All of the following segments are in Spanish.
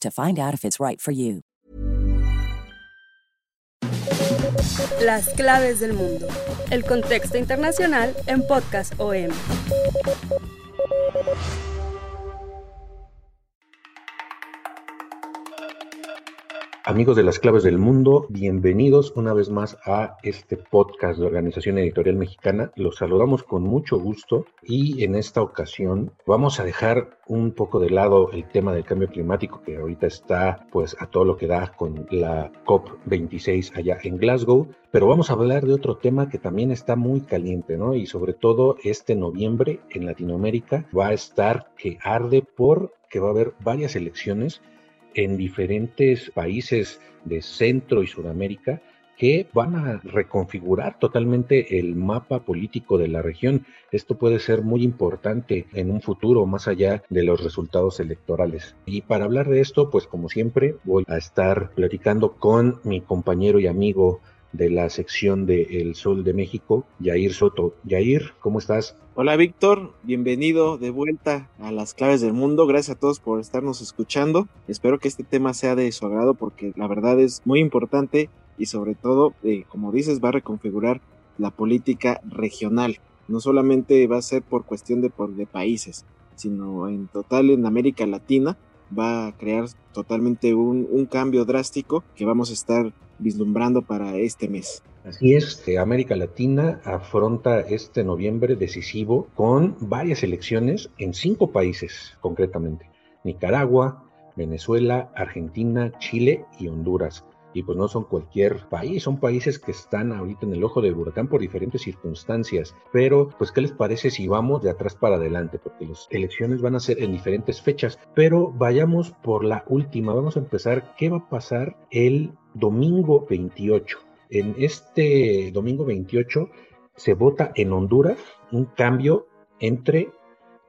to find out if it's right for you. Las claves del mundo. El contexto internacional en Podcast OM. Amigos de las claves del mundo, bienvenidos una vez más a este podcast de Organización Editorial Mexicana. Los saludamos con mucho gusto y en esta ocasión vamos a dejar un poco de lado el tema del cambio climático que ahorita está pues a todo lo que da con la COP26 allá en Glasgow, pero vamos a hablar de otro tema que también está muy caliente, ¿no? Y sobre todo este noviembre en Latinoamérica va a estar que arde por que va a haber varias elecciones en diferentes países de Centro y Sudamérica que van a reconfigurar totalmente el mapa político de la región. Esto puede ser muy importante en un futuro más allá de los resultados electorales. Y para hablar de esto, pues como siempre, voy a estar platicando con mi compañero y amigo de la sección de El Sol de México, Yair Soto. Yair, ¿cómo estás? Hola Víctor, bienvenido de vuelta a las claves del mundo. Gracias a todos por estarnos escuchando. Espero que este tema sea de su agrado porque la verdad es muy importante y sobre todo, eh, como dices, va a reconfigurar la política regional. No solamente va a ser por cuestión de, de países, sino en total en América Latina va a crear totalmente un, cambio drástico que vamos a estar vislumbrando para este mes. Así es, América Latina afronta este noviembre decisivo con varias elecciones en cinco países concretamente. Nicaragua, Venezuela, Argentina, Chile y Honduras y pues no son cualquier país, son países que están ahorita en el ojo del huracán por diferentes circunstancias. Pero, pues, ¿qué les parece si vamos de atrás para adelante? Porque las elecciones van a ser en diferentes fechas, pero vayamos por la última. Vamos a empezar, ¿qué va a pasar el domingo 28? En este domingo 28 se vota en Honduras un cambio entre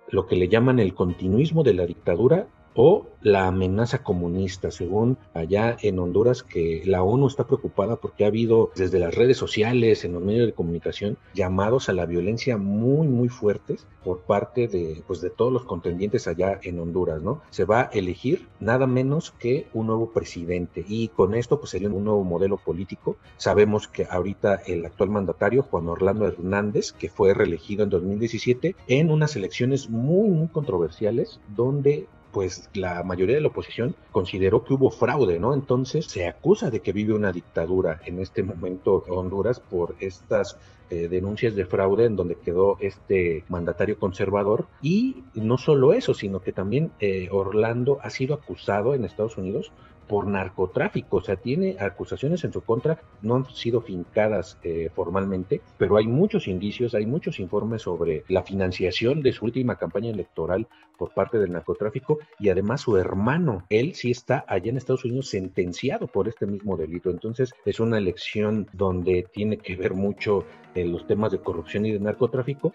lo que le llaman el continuismo de la dictadura o la amenaza comunista, según allá en Honduras, que la ONU está preocupada porque ha habido desde las redes sociales, en los medios de comunicación, llamados a la violencia muy, muy fuertes por parte de, pues, de todos los contendientes allá en Honduras, ¿no? Se va a elegir nada menos que un nuevo presidente y con esto pues sería un nuevo modelo político. Sabemos que ahorita el actual mandatario, Juan Orlando Hernández, que fue reelegido en 2017 en unas elecciones muy, muy controversiales, donde pues la mayoría de la oposición consideró que hubo fraude, ¿no? Entonces se acusa de que vive una dictadura en este momento Honduras por estas eh, denuncias de fraude en donde quedó este mandatario conservador y no solo eso, sino que también eh, Orlando ha sido acusado en Estados Unidos por narcotráfico, o sea, tiene acusaciones en su contra, no han sido fincadas eh, formalmente, pero hay muchos indicios, hay muchos informes sobre la financiación de su última campaña electoral por parte del narcotráfico y además su hermano, él sí está allá en Estados Unidos sentenciado por este mismo delito, entonces es una elección donde tiene que ver mucho eh, los temas de corrupción y de narcotráfico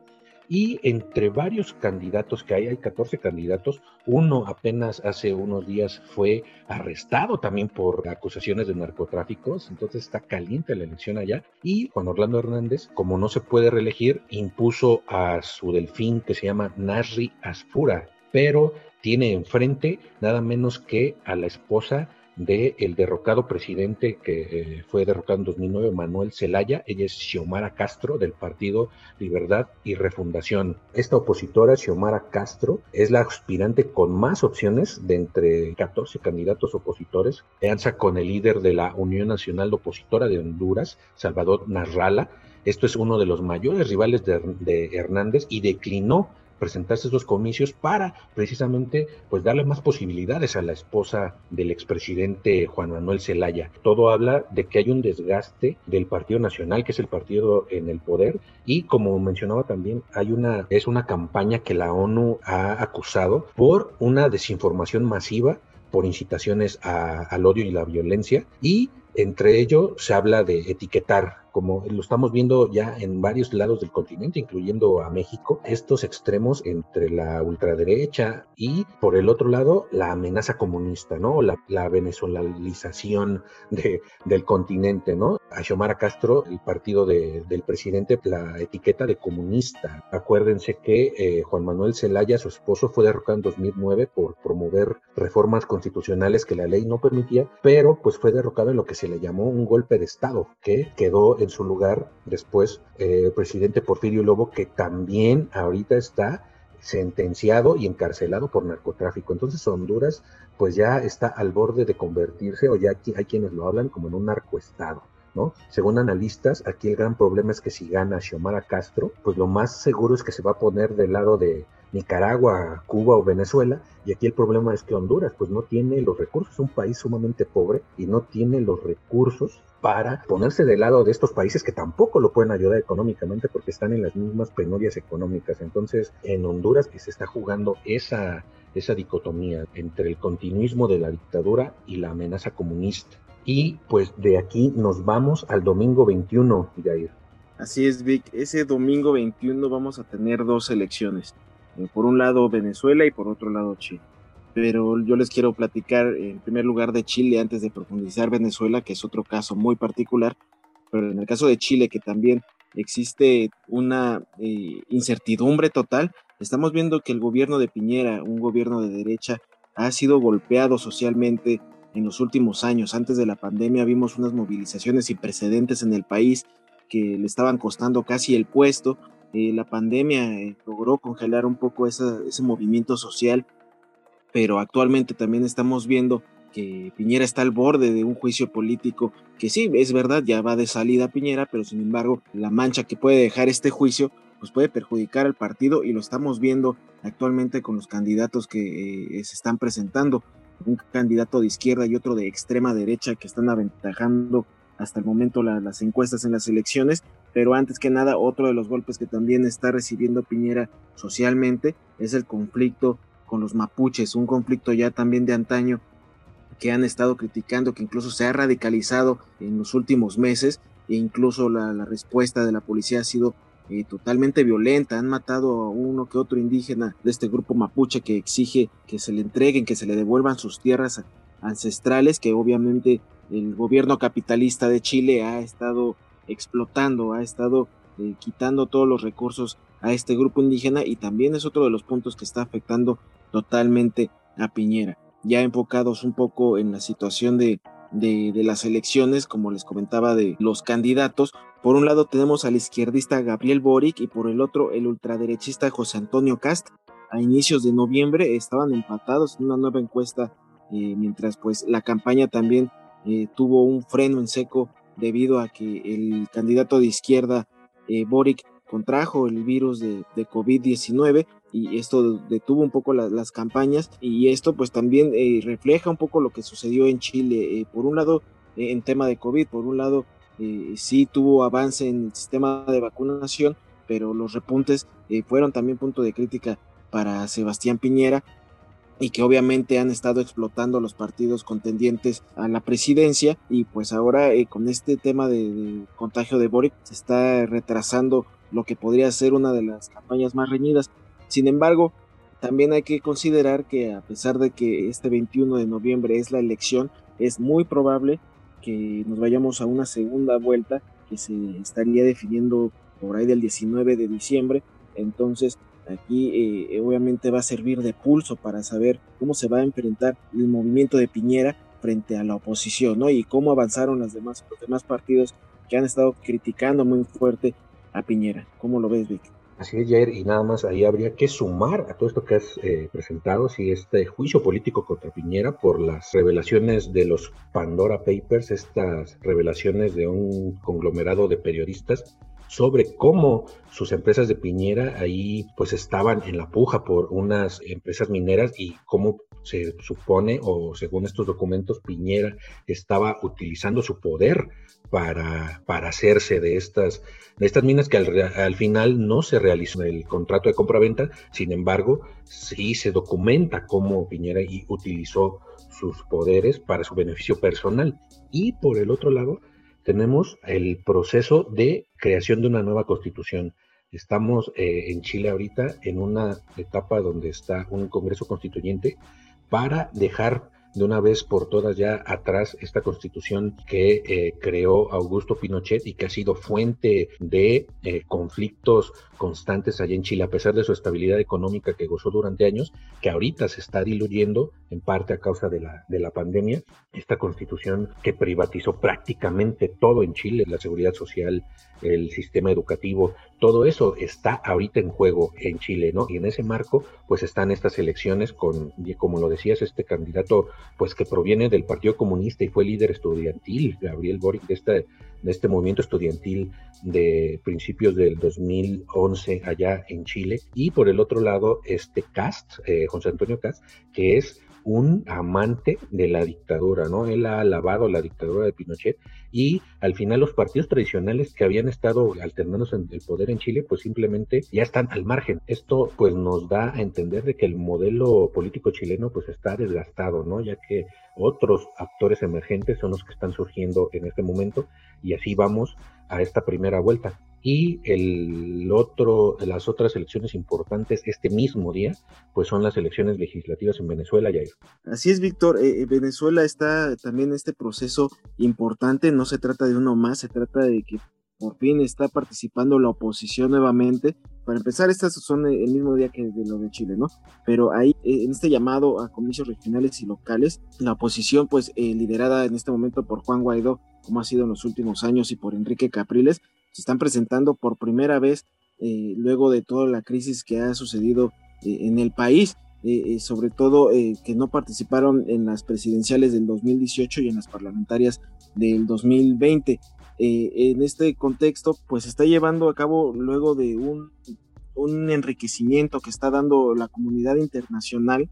y entre varios candidatos que hay, hay 14 candidatos, uno apenas hace unos días fue arrestado también por acusaciones de narcotráficos, entonces está caliente la elección allá. Y Juan Orlando Hernández, como no se puede reelegir, impuso a su delfín que se llama Nasri Asfura, pero tiene enfrente nada menos que a la esposa del el derrocado presidente que eh, fue derrocado en 2009, Manuel Zelaya. Ella es Xiomara Castro del Partido Libertad y Refundación. Esta opositora, Xiomara Castro, es la aspirante con más opciones de entre 14 candidatos opositores. Alianza con el líder de la Unión Nacional Opositora de Honduras, Salvador Narrala. Esto es uno de los mayores rivales de, de Hernández y declinó presentarse esos comicios para precisamente pues darle más posibilidades a la esposa del expresidente Juan Manuel Zelaya. Todo habla de que hay un desgaste del Partido Nacional, que es el partido en el poder, y como mencionaba también, hay una es una campaña que la ONU ha acusado por una desinformación masiva por incitaciones al odio y la violencia y entre ello se habla de etiquetar como lo estamos viendo ya en varios lados del continente, incluyendo a México, estos extremos entre la ultraderecha y, por el otro lado, la amenaza comunista, ¿no? La, la venezolanización de, del continente, ¿no? A Xiomara Castro, el partido de, del presidente, la etiqueta de comunista. Acuérdense que eh, Juan Manuel Zelaya, su esposo, fue derrocado en 2009 por promover reformas constitucionales que la ley no permitía, pero pues fue derrocado en lo que se le llamó un golpe de Estado, que quedó en su lugar después eh, el presidente Porfirio Lobo, que también ahorita está sentenciado y encarcelado por narcotráfico. Entonces Honduras pues ya está al borde de convertirse, o ya hay quienes lo hablan como en un narcoestado. ¿No? Según analistas, aquí el gran problema es que si gana Xiomara Castro, pues lo más seguro es que se va a poner del lado de Nicaragua, Cuba o Venezuela, y aquí el problema es que Honduras pues no tiene los recursos, es un país sumamente pobre y no tiene los recursos para ponerse del lado de estos países que tampoco lo pueden ayudar económicamente porque están en las mismas penurias económicas. Entonces, en Honduras se está jugando esa, esa dicotomía entre el continuismo de la dictadura y la amenaza comunista. Y pues de aquí nos vamos al domingo 21, Jair. Así es, Vic. Ese domingo 21 vamos a tener dos elecciones. Eh, por un lado Venezuela y por otro lado Chile pero yo les quiero platicar en primer lugar de Chile antes de profundizar Venezuela, que es otro caso muy particular, pero en el caso de Chile, que también existe una eh, incertidumbre total, estamos viendo que el gobierno de Piñera, un gobierno de derecha, ha sido golpeado socialmente en los últimos años. Antes de la pandemia vimos unas movilizaciones sin precedentes en el país que le estaban costando casi el puesto. Eh, la pandemia eh, logró congelar un poco ese movimiento social pero actualmente también estamos viendo que Piñera está al borde de un juicio político que sí, es verdad, ya va de salida Piñera, pero sin embargo la mancha que puede dejar este juicio pues puede perjudicar al partido y lo estamos viendo actualmente con los candidatos que eh, se están presentando, un candidato de izquierda y otro de extrema derecha que están aventajando hasta el momento las encuestas en las elecciones, pero antes que nada otro de los golpes que también está recibiendo Piñera socialmente es el conflicto con los mapuches, un conflicto ya también de antaño que han estado criticando, que incluso se ha radicalizado en los últimos meses e incluso la, respuesta de la policía ha sido eh, totalmente violenta. Han matado a uno que otro indígena de este grupo mapuche que exige que se le entreguen, que se le devuelvan sus tierras ancestrales, que obviamente el gobierno capitalista de Chile ha estado explotando, ha estado eh, quitando todos los recursos a este grupo indígena y también es otro de los puntos que está afectando totalmente a Piñera. Ya enfocados un poco en la situación de, de, las elecciones, como les comentaba, de los candidatos. Por un lado tenemos al izquierdista Gabriel Boric y por el otro el ultraderechista José Antonio Cast. A inicios de noviembre estaban empatados en una nueva encuesta, eh, mientras pues la campaña también eh, tuvo un freno en seco debido a que el candidato de izquierda eh, Boric contrajo el virus de, de COVID-19 y esto detuvo un poco las campañas y esto pues también eh, refleja un poco lo que sucedió en Chile. Eh, por un lado, en tema de COVID, por un lado, sí tuvo avance en el sistema de vacunación, pero los repuntes fueron también punto de crítica para Sebastián Piñera y que obviamente han estado explotando los partidos contendientes a la presidencia y pues ahora con este tema de, de, contagio de Boric se está retrasando lo que podría ser una de las campañas más reñidas sin embargo, también hay que considerar que a pesar de que este 21 de noviembre es la elección, es muy probable que nos vayamos a una segunda vuelta que se estaría definiendo por ahí del 19 de diciembre. Entonces, aquí eh, obviamente va a servir de pulso para saber cómo se va a enfrentar el movimiento de Piñera frente a la oposición, ¿no? Y cómo avanzaron los demás partidos que han estado criticando muy fuerte a Piñera. ¿Cómo lo ves, Vic? Así es, Jair, y nada más ahí habría que sumar a todo esto que has eh, presentado, si este juicio político contra Piñera por las revelaciones de los Pandora Papers, estas revelaciones de un conglomerado de periodistas sobre cómo sus empresas de Piñera ahí pues estaban en la puja por unas empresas mineras y cómo se supone o según estos documentos Piñera estaba utilizando su poder para, para hacerse de estas, de estas minas que al, final no se realizó el contrato de compra-venta, sin embargo, sí se documenta cómo Piñera utilizó sus poderes para su beneficio personal. Y por el otro lado, tenemos el proceso de creación de una nueva constitución. Estamos eh, en Chile ahorita en una etapa donde está un Congreso Constituyente para dejar de una vez por todas ya atrás esta constitución que eh, creó Augusto Pinochet y que ha sido fuente de eh, conflictos constantes allá en Chile, a pesar de su estabilidad económica que gozó durante años, que ahorita se está diluyendo en parte a causa de la, de la pandemia. Esta constitución que privatizó prácticamente todo en Chile, la seguridad social, el sistema educativo, todo eso está ahorita en juego en Chile, ¿no? Y en ese marco, pues están estas elecciones con, como lo decías, este candidato, pues que proviene del Partido Comunista y fue líder estudiantil, Gabriel Boric, de este, de este movimiento estudiantil de principios del 2011 allá en Chile. Y por el otro lado, este Cast, eh, José Antonio Cast, que es un amante de la dictadura, ¿no? Él ha alabado la dictadura de Pinochet y al final los partidos tradicionales que habían estado alternándose en el poder en Chile, pues simplemente ya están al margen. Esto pues nos da a entender de que el modelo político chileno pues está desgastado, ¿no? Ya que otros actores emergentes son los que están surgiendo en este momento y así vamos a esta primera vuelta y el otro, las otras elecciones importantes este mismo día, pues son las elecciones legislativas en Venezuela, Jair. Así es, Víctor. Eh, eh, Venezuela está también en este proceso importante. No se trata de uno más, se trata de que por fin está participando la oposición nuevamente. Para empezar, estas son el mismo día que de lo de Chile, ¿no? Pero ahí, eh, en este llamado a comicios regionales y locales, la oposición, pues liderada en este momento por Juan Guaidó, como ha sido en los últimos años, y por Enrique Capriles, se están presentando por primera vez eh, luego de toda la crisis que ha sucedido eh, en el país, eh, sobre todo que no participaron en las presidenciales del 2018 y en las parlamentarias del 2020. en este contexto, pues se está llevando a cabo luego de un, un enriquecimiento que está dando la comunidad internacional.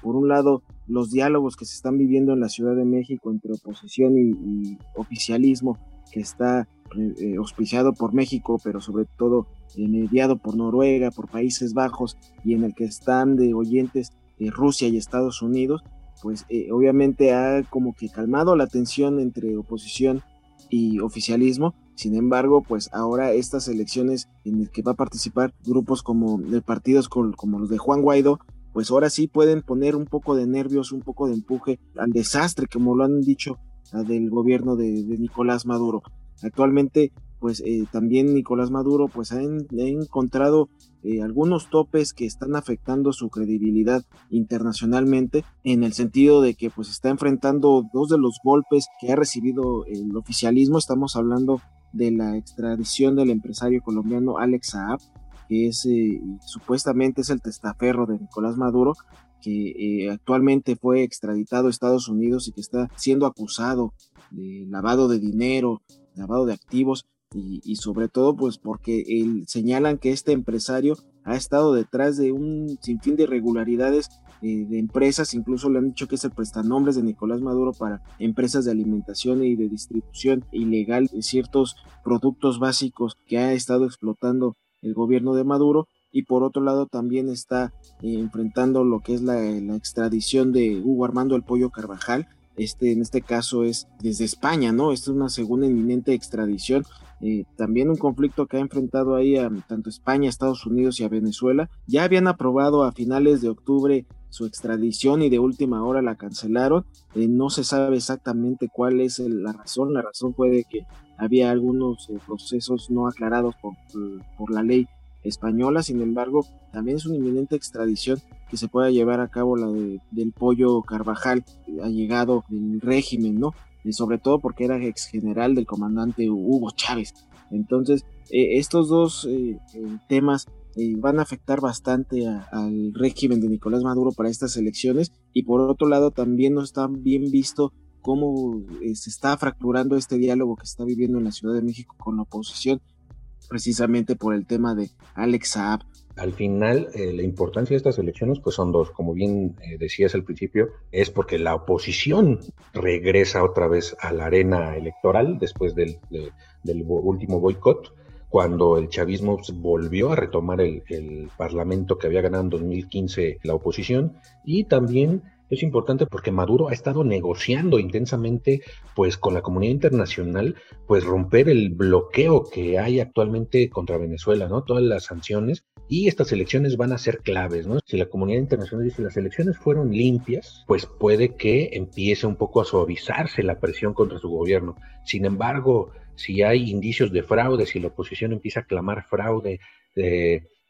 por un lado, los diálogos que se están viviendo en la Ciudad de México entre oposición y oficialismo, que está eh, auspiciado por México, pero sobre todo eh, mediado por Noruega, por Países Bajos y en el que están de oyentes eh, Rusia y Estados Unidos, pues obviamente ha como que calmado la tensión entre oposición y oficialismo. Sin embargo, pues ahora estas elecciones en el que va a participar grupos como de partidos como los de Juan Guaidó, pues ahora sí pueden poner un poco de nervios, un poco de empuje al desastre, como lo han dicho del gobierno de Nicolás Maduro. Actualmente, pues eh, también Nicolás Maduro pues ha, encontrado eh, algunos topes que están afectando su credibilidad internacionalmente en el sentido de que pues está enfrentando dos de los golpes que ha recibido el oficialismo. Estamos hablando de la extradición del empresario colombiano Alex Saab, que es eh, supuestamente es el testaferro de Nicolás Maduro, que actualmente fue extraditado a Estados Unidos y que está siendo acusado de lavado de dinero, lavado de activos y, sobre todo pues porque señalan que este empresario ha estado detrás de un sinfín de irregularidades eh, de empresas, incluso le han dicho que es el prestanombres de Nicolás Maduro para empresas de alimentación y de distribución ilegal de ciertos productos básicos que ha estado explotando el gobierno de Maduro y por otro lado también está eh, enfrentando lo que es la, extradición de Hugo Armando el Pollo Carvajal, este, en este caso es desde España, ¿no? Esta es una segunda inminente extradición. Eh, también un conflicto que ha enfrentado ahí a tanto España, Estados Unidos y a Venezuela. Ya habían aprobado a finales de octubre su extradición y de última hora la cancelaron. Eh, no se sabe exactamente cuál es la razón. La razón fue de que había algunos procesos no aclarados por, por la ley española. Sin embargo, también es una inminente extradición que se pueda llevar a cabo la del pollo Carvajal, ha llegado el régimen, ¿no? Y sobre todo porque era ex general del comandante Hugo Chávez. Entonces, eh, estos dos eh, eh, temas van a afectar bastante al régimen de Nicolás Maduro para estas elecciones y por otro lado también no está bien visto cómo se está fracturando este diálogo que está viviendo en la Ciudad de México con la oposición, precisamente por el tema de Alex Saab. Al final, la importancia de estas elecciones pues son dos. Como bien decías al principio, es porque la oposición regresa otra vez a la arena electoral después del, del último boicot cuando el chavismo volvió a retomar el, parlamento que había ganado en 2015 la oposición y también es importante porque Maduro ha estado negociando intensamente pues con la comunidad internacional pues romper el bloqueo que hay actualmente contra Venezuela, ¿no? Todas las sanciones y estas elecciones van a ser claves, ¿no? Si la comunidad internacional dice las elecciones fueron limpias, pues puede que empiece un poco a suavizarse la presión contra su gobierno. Sin embargo, si hay indicios de fraude, si la oposición empieza a clamar fraude,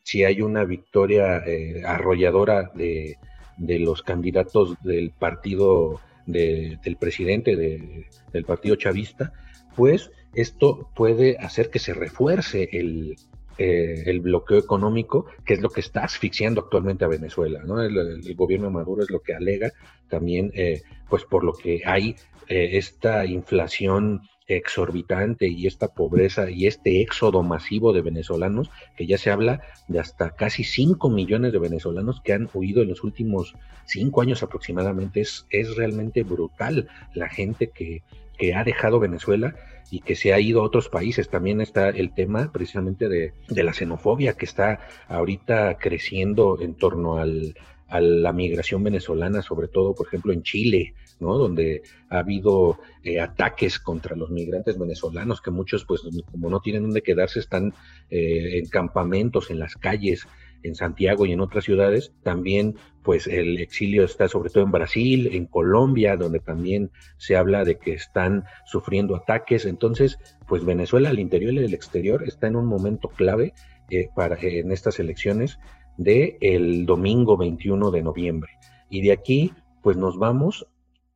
si hay una victoria eh, arrolladora de, los candidatos del partido del presidente del partido chavista, pues esto puede hacer que se refuerce el, eh, el bloqueo económico, que es lo que está asfixiando actualmente a Venezuela. ¿no? El, gobierno de Maduro es lo que alega también, eh, pues por lo que hay esta inflación exorbitante y esta pobreza y este éxodo masivo de venezolanos, que ya se habla de hasta casi 5 millones de venezolanos que han huido en los últimos 5 años aproximadamente, es, es realmente brutal la gente que, que ha dejado Venezuela y que se ha ido a otros países. También está el tema precisamente de, de la xenofobia que está ahorita creciendo en torno al, a la migración venezolana, sobre todo, por ejemplo, en Chile, ¿no? Donde ha habido eh, ataques contra los migrantes venezolanos, que muchos, pues, como no tienen dónde quedarse, están eh, en campamentos, en las calles, en Santiago y en otras ciudades. También, pues, el exilio está sobre todo en Brasil, en Colombia, donde también se habla de que están sufriendo ataques. Entonces, pues, Venezuela, al interior y al exterior, está en un momento clave eh, para, en estas elecciones de el domingo 21 de noviembre. Y de aquí, pues nos vamos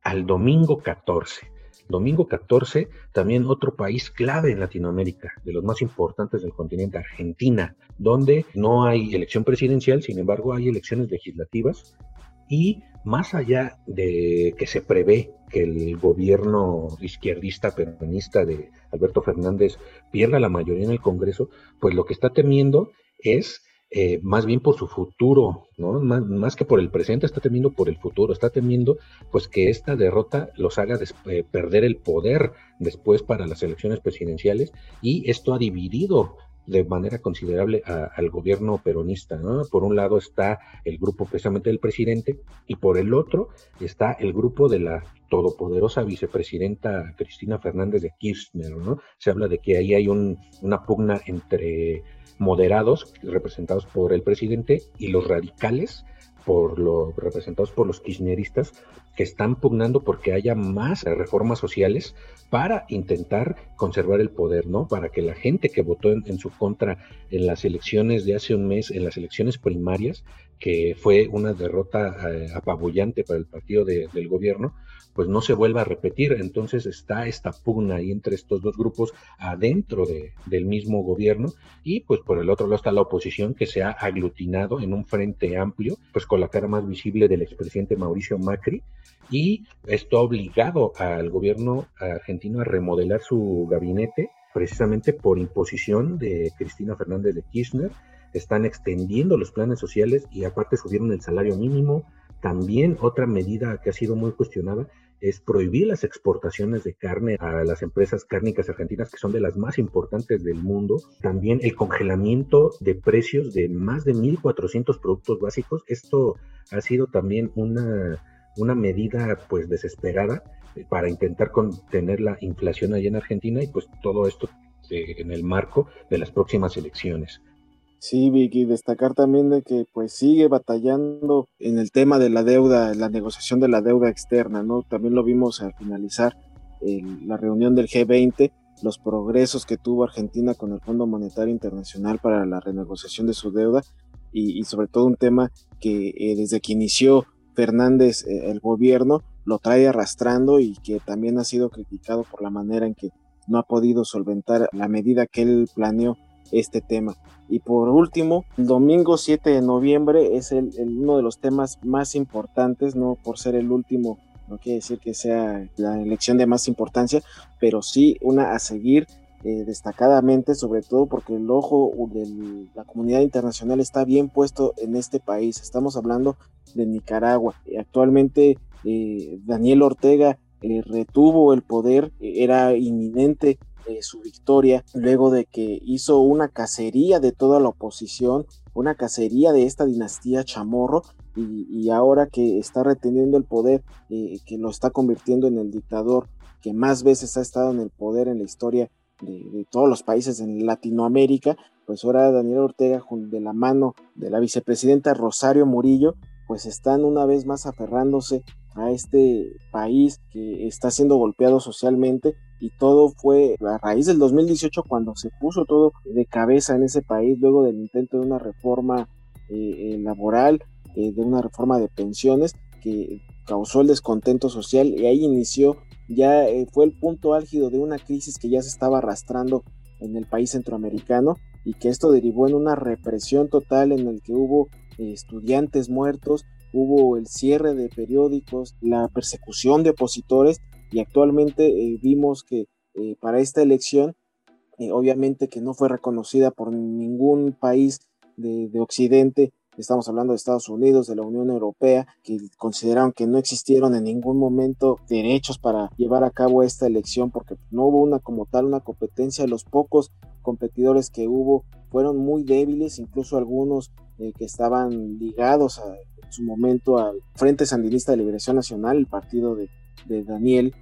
al domingo 14. Domingo 14, también otro país clave en Latinoamérica, de los más importantes del continente, Argentina, donde no hay elección presidencial, sin embargo hay elecciones legislativas y más allá de que se prevé que el gobierno izquierdista peronista de Alberto Fernández pierda la mayoría en el Congreso, pues lo que está temiendo es eh, más bien por su futuro, ¿no? Más, que por el presente, está temiendo por el futuro, está temiendo pues que esta derrota los haga eh, perder el poder después para las elecciones presidenciales y esto ha dividido de manera considerable al gobierno peronista. ¿no? Por un lado está el grupo precisamente del presidente y por el otro está el grupo de la todopoderosa vicepresidenta Cristina Fernández de Kirchner. ¿no? Se habla de que ahí hay una pugna entre moderados, representados por el presidente, y los radicales, por los representados por los kirchneristas, que están pugnando porque haya más reformas sociales para intentar conservar el poder, ¿no? Para que la gente que votó en, su contra en las elecciones de hace un mes, en las elecciones primarias, que fue una derrota eh, apabullante para el partido del gobierno, pues no se vuelva a repetir. Entonces está esta pugna ahí entre estos dos grupos adentro de, del mismo gobierno y pues por el otro lado está la oposición que se ha aglutinado en un frente amplio, pues con la cara más visible del expresidente Mauricio Macri y esto ha obligado al gobierno argentino a remodelar su gabinete precisamente por imposición de Cristina Fernández de Kirchner. Están extendiendo los planes sociales y aparte subieron el salario mínimo. También otra medida que ha sido muy cuestionada es prohibir las exportaciones de carne a las empresas cárnicas argentinas, que son de las más importantes del mundo. También el congelamiento de precios de más de 1.400 productos básicos. Esto ha sido también una, una medida pues desesperada para intentar contener la inflación allá en Argentina y pues todo esto eh, en el marco de las próximas elecciones. Sí, Vicky, destacar también de que pues sigue batallando en el tema de la deuda, la negociación de la deuda externa, ¿no? También lo vimos al finalizar la reunión del G20, los progresos que tuvo Argentina con el Fondo Monetario Internacional para la renegociación de su deuda y, sobre todo un tema que eh, desde que inició Fernández eh, el gobierno lo trae arrastrando y que también ha sido criticado por la manera en que no ha podido solventar la medida que él planeó este tema. Y por último, el domingo 7 de noviembre es el, uno de los temas más importantes, no por ser el último, no quiere decir que sea la elección de más importancia, pero sí una a seguir eh, destacadamente, sobre todo porque el ojo de la comunidad internacional está bien puesto en este país. Estamos hablando de Nicaragua. Actualmente eh, Daniel Ortega eh, retuvo el poder, era inminente su victoria luego de que hizo una cacería de toda la oposición, una cacería de esta dinastía chamorro y, ahora que está reteniendo el poder, que lo está convirtiendo en el dictador que más veces ha estado en el poder en la historia de, todos los países en Latinoamérica, pues ahora Daniel Ortega, de la mano de la vicepresidenta Rosario Murillo, pues están una vez más aferrándose a este país que está siendo golpeado socialmente y todo fue a raíz del 2018 cuando se puso todo de cabeza en ese país luego del intento de una reforma eh, eh, laboral, eh, de una reforma de pensiones que causó el descontento social y ahí inició ya fue el punto álgido de una crisis que ya se estaba arrastrando en el país centroamericano y que esto derivó en una represión total en el que hubo estudiantes muertos, hubo el cierre de periódicos, la persecución de opositores y actualmente eh, vimos que para esta elección, obviamente que no fue reconocida por ningún país de, de Occidente, Estamos hablando de Estados Unidos, de la Unión Europea, que consideraron que no existieron en ningún momento derechos para llevar a cabo esta elección porque no hubo una como tal una competencia. Los pocos competidores que hubo fueron muy débiles, incluso algunos eh, que estaban ligados en su momento al Frente Sandinista de Liberación Nacional, el partido de, Daniel,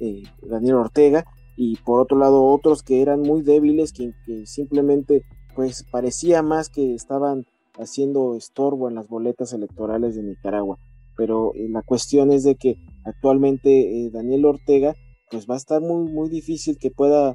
eh, Daniel Ortega, y por otro lado otros que eran muy débiles, que, simplemente pues parecía más que estaban haciendo estorbo en las boletas electorales de Nicaragua. Pero eh, la cuestión es de que actualmente eh, Daniel Ortega pues va a estar muy, muy difícil que pueda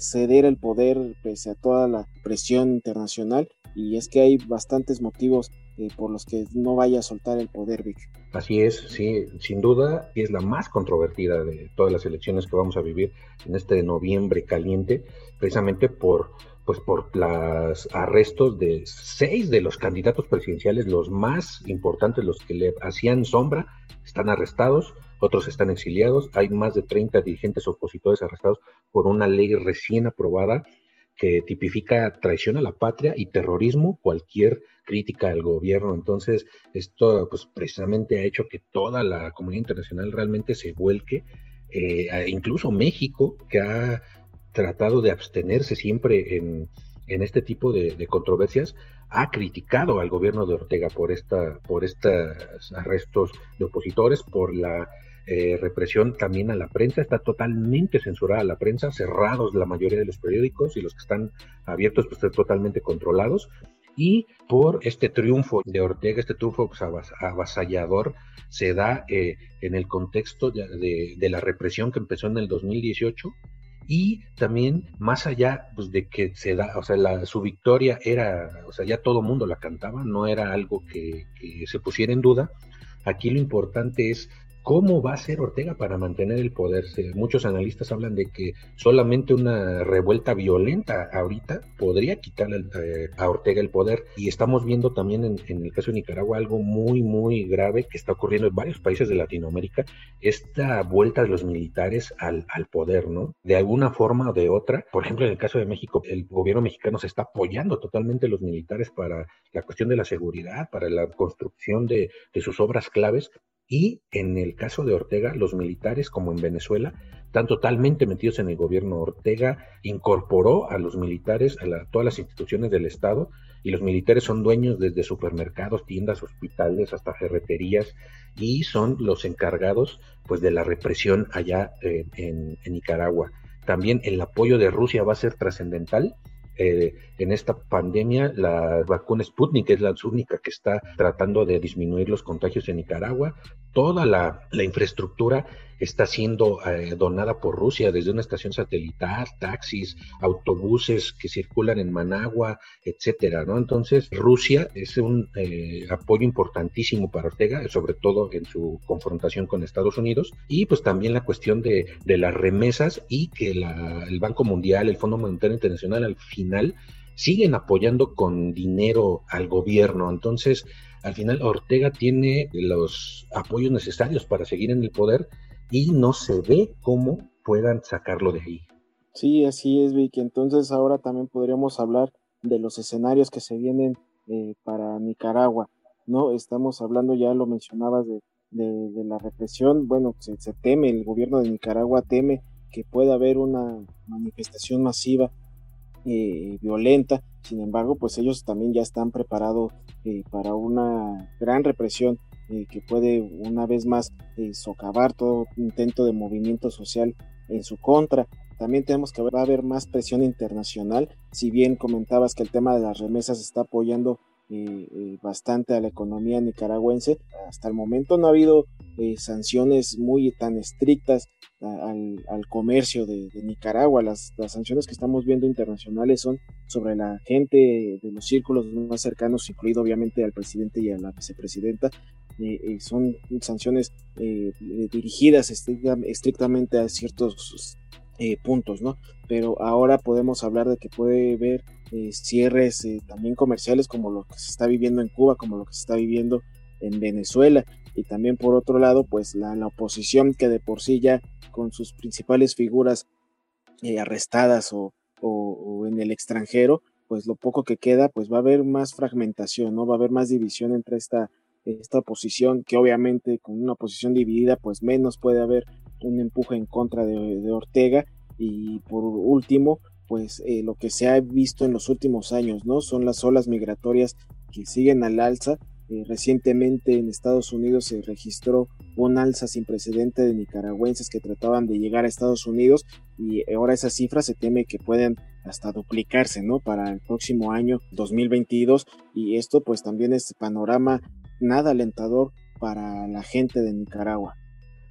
ceder el poder pese a toda la presión internacional y es que hay bastantes motivos por los que no vaya a soltar el poder, Vic. Así es, sí, sin duda, es la más controvertida de todas las elecciones que vamos a vivir en este noviembre caliente, precisamente por pues por los arrestos de seis de los candidatos presidenciales, los más importantes, los que le hacían sombra, están arrestados, otros están exiliados, hay más de 30 dirigentes opositores arrestados por una ley recién aprobada que tipifica traición a la patria y terrorismo, cualquier crítica al gobierno. Entonces, esto pues precisamente ha hecho que toda la comunidad internacional realmente se vuelque, eh, incluso México, que ha tratado de abstenerse siempre en, este tipo de, controversias, ha criticado al gobierno de Ortega por, esta, por estos arrestos de opositores, por la eh, represión también a la prensa, está totalmente censurada la prensa, cerrados la mayoría de los periódicos y los que están abiertos pues están totalmente controlados y por este triunfo de Ortega, este triunfo pues, avasallador, se da eh, en el contexto de, la represión que empezó en el 2018 y también más allá pues, de que se da, o sea, su victoria era, o sea, ya todo mundo la cantaba, no era algo que se pusiera en duda. Aquí lo importante es ¿Cómo va a ser Ortega para mantener el poder? Muchos analistas hablan de que solamente una revuelta violenta ahorita podría quitarle eh, a Ortega el poder. Y estamos viendo también en, el caso de Nicaragua algo muy, muy grave que está ocurriendo en varios países de Latinoamérica, esta vuelta de los militares al, al poder, ¿no? De alguna forma o de otra. Por ejemplo, en el caso de México, el gobierno mexicano se está apoyando totalmente a los militares para la cuestión de la seguridad, para la construcción de, de sus obras claves, y en el caso de Ortega, los militares, como en Venezuela, están totalmente metidos en el gobierno. Ortega incorporó a los militares a, todas las instituciones del Estado y los militares son dueños desde supermercados, tiendas, hospitales, hasta ferreterías y son los encargados pues de la represión allá eh, en Nicaragua. También el apoyo de Rusia va a ser trascendental eh, en esta pandemia la vacuna Sputnik es la única que está tratando de disminuir los contagios en Nicaragua. Toda la, infraestructura está siendo eh, donada por Rusia desde una estación satelital, taxis, autobuses que circulan en Managua, etcétera, ¿no? Entonces, Rusia es un eh, apoyo importantísimo para Ortega, sobre todo en su confrontación con Estados Unidos, y pues también la cuestión de, las remesas y que el Banco Mundial, el Fondo Monetario Internacional al final siguen apoyando con dinero al gobierno. Entonces, al final Ortega tiene los apoyos necesarios para seguir en el poder y no se ve cómo puedan sacarlo de ahí. Sí, así es, Vicky. Entonces ahora también podríamos hablar de los escenarios que se vienen eh, para Nicaragua, ¿no? Estamos hablando, ya lo mencionabas, de, de, la represión. Bueno, se, se, teme, el gobierno de Nicaragua teme que pueda haber una manifestación masiva eh, violenta. Sin embargo, pues ellos también ya están preparados eh, para una gran represión eh, que puede una vez más socavar todo intento de movimiento social en su contra. También tenemos que va a haber más presión internacional. Si bien comentabas que el tema de las remesas está apoyando bastante a la economía nicaragüense, hasta el momento no ha habido sanciones muy tan estrictas al, comercio de, Nicaragua. Las, sanciones que estamos viendo internacionales son sobre la gente de los círculos más cercanos, incluido obviamente al presidente y a la vicepresidenta. Eh, eh, son sanciones eh, dirigidas estrictamente a ciertos puntos, ¿no? Pero ahora podemos hablar de que puede haber cierres también comerciales como lo que se está viviendo en Cuba, como lo que se está viviendo en Venezuela. Y también por otro lado pues la, oposición que de por sí ya con sus principales figuras eh, arrestadas o, en el extranjero pues lo poco que queda pues va a haber más fragmentación no va a haber más división entre esta esta oposición que obviamente con una oposición dividida pues menos puede haber un empuje en contra de, Ortega. Y por último pues eh, lo que se ha visto en los últimos años no son las olas migratorias que siguen al alza eh, recientemente en Estados Unidos se registró un alza sin precedente de nicaragüenses que trataban de llegar a Estados Unidos y ahora esa cifra se teme que pueden hasta duplicarse, ¿no? Para el próximo año 2022 y esto pues también es panorama nada alentador para la gente de Nicaragua.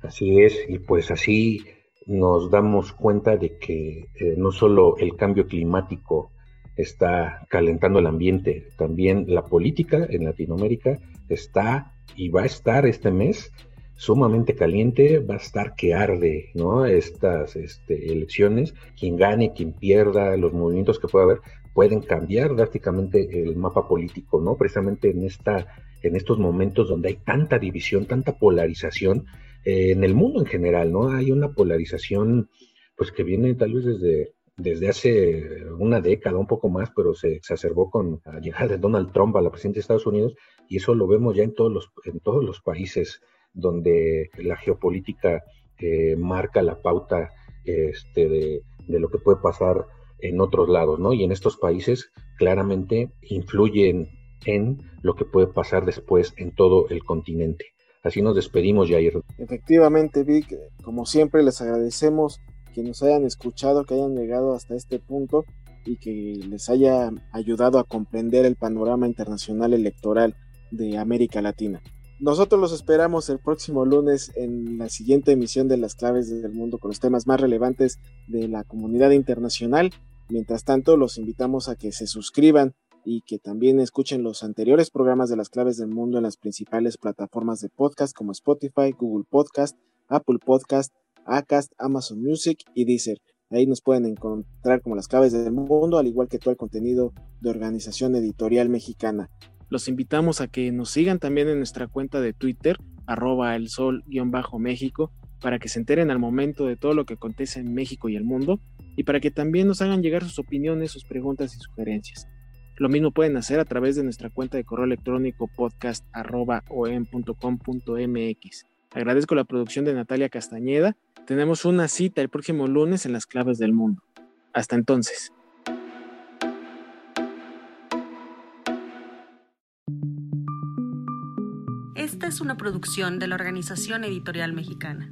Así es, y pues así nos damos cuenta de que eh, no solo el cambio climático está calentando el ambiente. También la política en Latinoamérica está y va a estar este mes sumamente caliente, va a estar que arde, ¿no? Estas este, elecciones, quien gane, quien pierda, los movimientos que pueda haber, pueden cambiar drásticamente el mapa político, ¿no? Precisamente en esta, en estos momentos donde hay tanta división, tanta polarización eh, en el mundo en general, ¿no? Hay una polarización, pues que viene tal vez desde desde hace una década, un poco más, pero se exacerbó con la llegada de Donald Trump a la presidencia de Estados Unidos y eso lo vemos ya en todos los, en todos los países donde la geopolítica eh, marca la pauta este, de, de, lo que puede pasar en otros lados, ¿no? Y en estos países claramente influyen en lo que puede pasar después en todo el continente. Así nos despedimos, Jair. Efectivamente, Vic, como siempre les agradecemos que nos hayan escuchado, que hayan llegado hasta este punto y que les haya ayudado a comprender el panorama internacional electoral de América Latina. Nosotros los esperamos el próximo lunes en la siguiente emisión de las claves del mundo con los temas más relevantes de la comunidad internacional. Mientras tanto, los invitamos a que se suscriban y que también escuchen los anteriores programas de las claves del mundo en las principales plataformas de podcast como Spotify, Google Podcast, Apple Podcast, Acast, Amazon Music y Deezer. Ahí nos pueden encontrar como las claves del mundo, al igual que todo el contenido de Organización Editorial Mexicana. Los invitamos a que nos sigan también en nuestra cuenta de Twitter, arroba el sol-méxico, para que se enteren al momento de todo lo que acontece en México y el mundo, y para que también nos hagan llegar sus opiniones, sus preguntas y sugerencias. Lo mismo pueden hacer a través de nuestra cuenta de correo electrónico podcast.om.com.mx. Agradezco la producción de Natalia Castañeda. Tenemos una cita el próximo lunes en las claves del mundo. Hasta entonces. Esta es una producción de la Organización Editorial Mexicana.